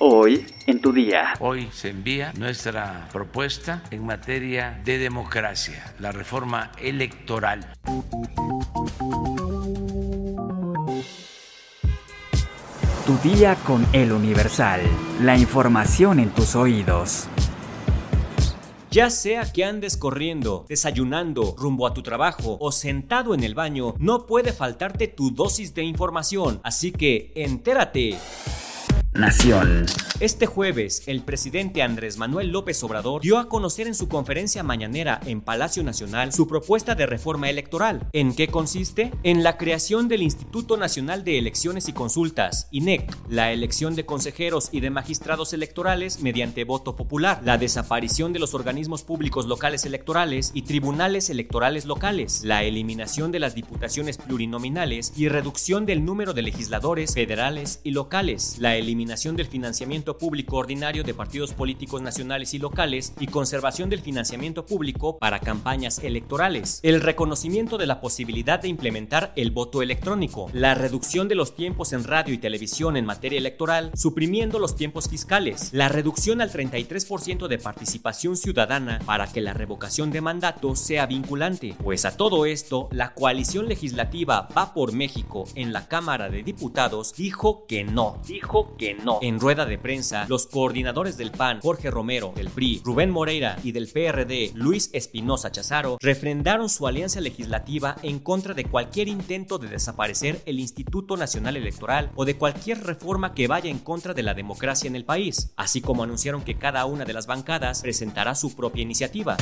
Hoy en tu día. Hoy se envía nuestra propuesta en materia de democracia, la reforma electoral. Tu día con el Universal. La información en tus oídos. Ya sea que andes corriendo, desayunando, rumbo a tu trabajo o sentado en el baño, no puede faltarte tu dosis de información. Así que entérate. Nación. Este jueves, el presidente Andrés Manuel López Obrador dio a conocer en su conferencia mañanera en Palacio Nacional su propuesta de reforma electoral. ¿En qué consiste? En la creación del Instituto Nacional de Elecciones y Consultas, INEC, la elección de consejeros y de magistrados electorales mediante voto popular, la desaparición de los organismos públicos locales electorales y tribunales electorales locales, la eliminación de las diputaciones plurinominales y reducción del número de legisladores federales y locales, la eliminación del financiamiento público ordinario de partidos políticos nacionales y locales y conservación del financiamiento público para campañas electorales, el reconocimiento de la posibilidad de implementar el voto electrónico, la reducción de los tiempos en radio y televisión en materia electoral, suprimiendo los tiempos fiscales, la reducción al 33% de participación ciudadana para que la revocación de mandato sea vinculante. Pues a todo esto, la coalición legislativa Va por México en la Cámara de Diputados dijo que no, dijo que no. En rueda de prensa, los coordinadores del PAN, Jorge Romero, del PRI, Rubén Moreira y del PRD, Luis Espinosa Chazaro, refrendaron su alianza legislativa en contra de cualquier intento de desaparecer el Instituto Nacional Electoral o de cualquier reforma que vaya en contra de la democracia en el país, así como anunciaron que cada una de las bancadas presentará su propia iniciativa.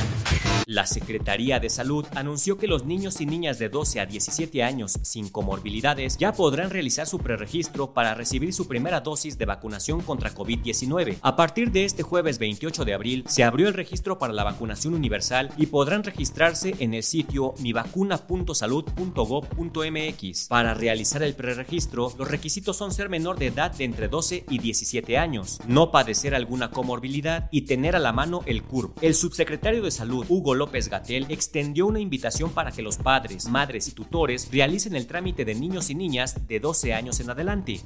La Secretaría de Salud anunció que los niños y niñas de 12 a 17 años sin comorbilidades ya podrán realizar su preregistro para recibir su primera dosis de vacunación contra COVID-19. A partir de este jueves 28 de abril se abrió el registro para la vacunación universal y podrán registrarse en el sitio mivacuna.salud.gov.mx. Para realizar el preregistro, los requisitos son ser menor de edad de entre 12 y 17 años, no padecer alguna comorbilidad y tener a la mano el CURP. El subsecretario de Salud, Hugo López Gatel, extendió una invitación para que los padres, madres y tutores realicen el trámite de niños y niñas de 12 años en adelante.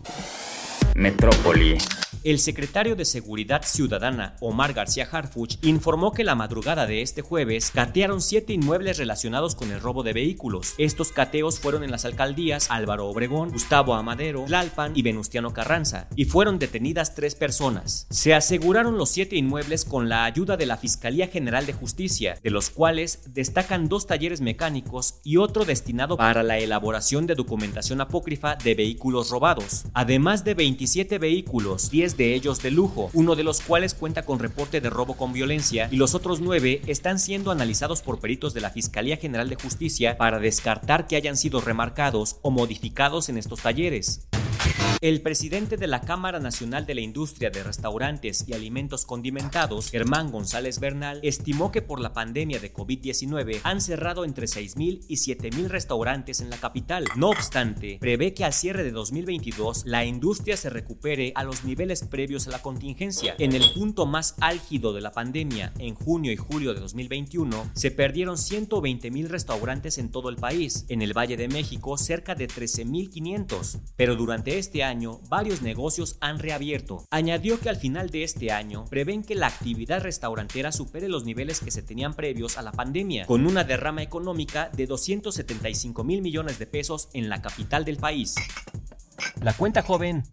Metrópoli. El secretario de Seguridad Ciudadana, Omar García Harfuch, informó que la madrugada de este jueves catearon siete inmuebles relacionados con el robo de vehículos. Estos cateos fueron en las alcaldías Álvaro Obregón, Gustavo Amadero, Tlalpan y Venustiano Carranza, y fueron detenidas tres personas. Se aseguraron los siete inmuebles con la ayuda de la Fiscalía General de Justicia, de los cuales destacan dos talleres mecánicos y otro destinado para la elaboración de documentación apócrifa de vehículos robados, además de 27 vehículos, 10 de ellos de lujo, uno de los cuales cuenta con reporte de robo con violencia y los otros nueve están siendo analizados por peritos de la Fiscalía General de Justicia para descartar que hayan sido remarcados o modificados en estos talleres. El presidente de la Cámara Nacional de la Industria de Restaurantes y Alimentos Condimentados, Germán González Bernal, estimó que por la pandemia de COVID-19 han cerrado entre 6.000 y 7.000 restaurantes en la capital. No obstante, prevé que al cierre de 2022 la industria se recupere a los niveles previos a la contingencia. En el punto más álgido de la pandemia, en junio y julio de 2021, se perdieron 120.000 restaurantes en todo el país. En el Valle de México, cerca de 13.500. Pero durante este año, varios negocios han reabierto. Añadió que al final de este año prevén que la actividad restaurantera supere los niveles que se tenían previos a la pandemia, con una derrama económica de 275 mil millones de pesos en la capital del país. La cuenta joven.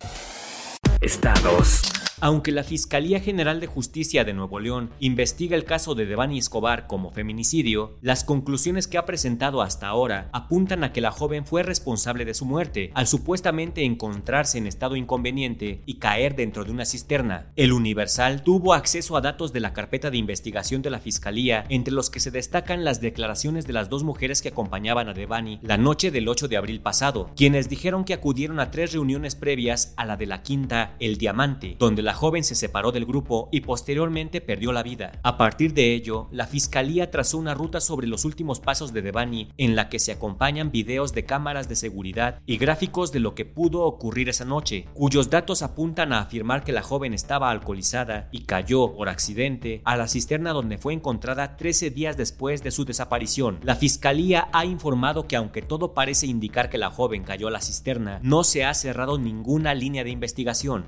Estados. Aunque la Fiscalía General de Justicia de Nuevo León investiga el caso de Devani Escobar como feminicidio, las conclusiones que ha presentado hasta ahora apuntan a que la joven fue responsable de su muerte al supuestamente encontrarse en estado inconveniente y caer dentro de una cisterna. El Universal tuvo acceso a datos de la carpeta de investigación de la Fiscalía, entre los que se destacan las declaraciones de las dos mujeres que acompañaban a Devani la noche del 8 de abril pasado, quienes dijeron que acudieron a tres reuniones previas a la de la quinta El Diamante, donde la joven se separó del grupo y posteriormente perdió la vida. A partir de ello, la fiscalía trazó una ruta sobre los últimos pasos de Devani en la que se acompañan videos de cámaras de seguridad y gráficos de lo que pudo ocurrir esa noche, cuyos datos apuntan a afirmar que la joven estaba alcoholizada y cayó por accidente a la cisterna donde fue encontrada 13 días después de su desaparición. La fiscalía ha informado que aunque todo parece indicar que la joven cayó a la cisterna, no se ha cerrado ninguna línea de investigación.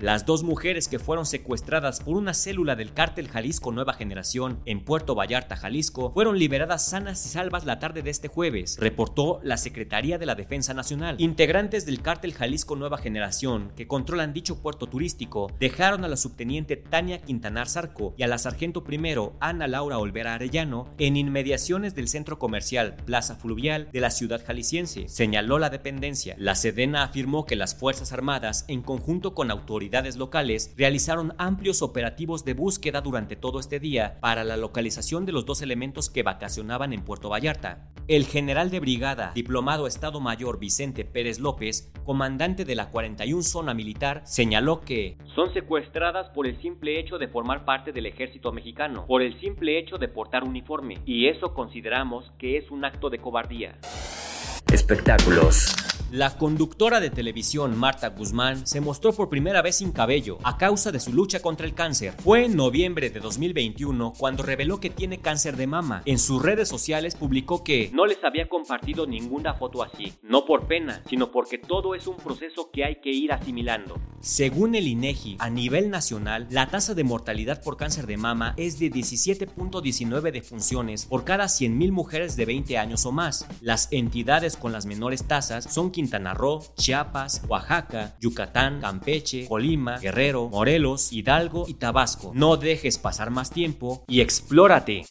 Las dos mujeres que fueron secuestradas por una célula del cártel Jalisco Nueva Generación en Puerto Vallarta, Jalisco, fueron liberadas sanas y salvas la tarde de este jueves, reportó la Secretaría de la Defensa Nacional. Integrantes del cártel Jalisco Nueva Generación, que controlan dicho puerto turístico, dejaron a la subteniente Tania Quintanar Zarco y a la sargento primero Ana Laura Olvera Arellano en inmediaciones del centro comercial Plaza Fluvial de la ciudad jalisciense, señaló la dependencia. La Sedena afirmó que las Fuerzas Armadas, en conjunto con autoridades locales realizaron amplios operativos de búsqueda durante todo este día para la localización de los dos elementos que vacacionaban en Puerto Vallarta. El general de brigada, diplomado Estado Mayor Vicente Pérez López, comandante de la 41 Zona Militar, señaló que son secuestradas por el simple hecho de formar parte del ejército mexicano, por el simple hecho de portar uniforme, y eso consideramos que es un acto de cobardía. Espectáculos. La conductora de televisión Marta Guzmán se mostró por primera vez sin cabello a causa de su lucha contra el cáncer. Fue en noviembre de 2021 cuando reveló que tiene cáncer de mama. En sus redes sociales publicó que no les había compartido ninguna foto así, no por pena, sino porque todo es un proceso que hay que ir asimilando. Según el INEGI, a nivel nacional, la tasa de mortalidad por cáncer de mama es de 17.19 defunciones por cada 100.000 mujeres de 20 años o más. Las entidades con las menores tasas son Quintana Roo, Chiapas, Oaxaca, Yucatán, Campeche, Colima, Guerrero, Morelos, Hidalgo y Tabasco. No dejes pasar más tiempo y explórate.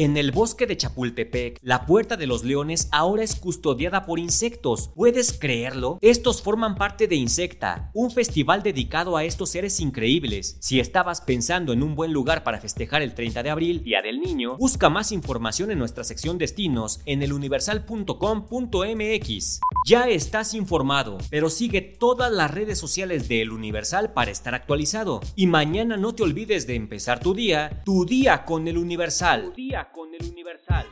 En el bosque de Chapultepec, la Puerta de los Leones ahora es custodiada por insectos. ¿Puedes creerlo? Estos forman parte de Insecta, un festival dedicado a estos seres increíbles. Si estabas pensando en un buen lugar para festejar el 30 de abril, Día del Niño, busca más información en nuestra sección destinos en eluniversal.com.mx. Ya estás informado, pero sigue todas las redes sociales de El Universal para estar actualizado. Y mañana no te olvides de empezar tu día, tu día con El Universal con el Universal.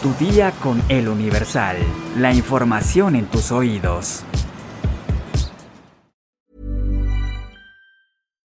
Tu día con el Universal. La información en tus oídos.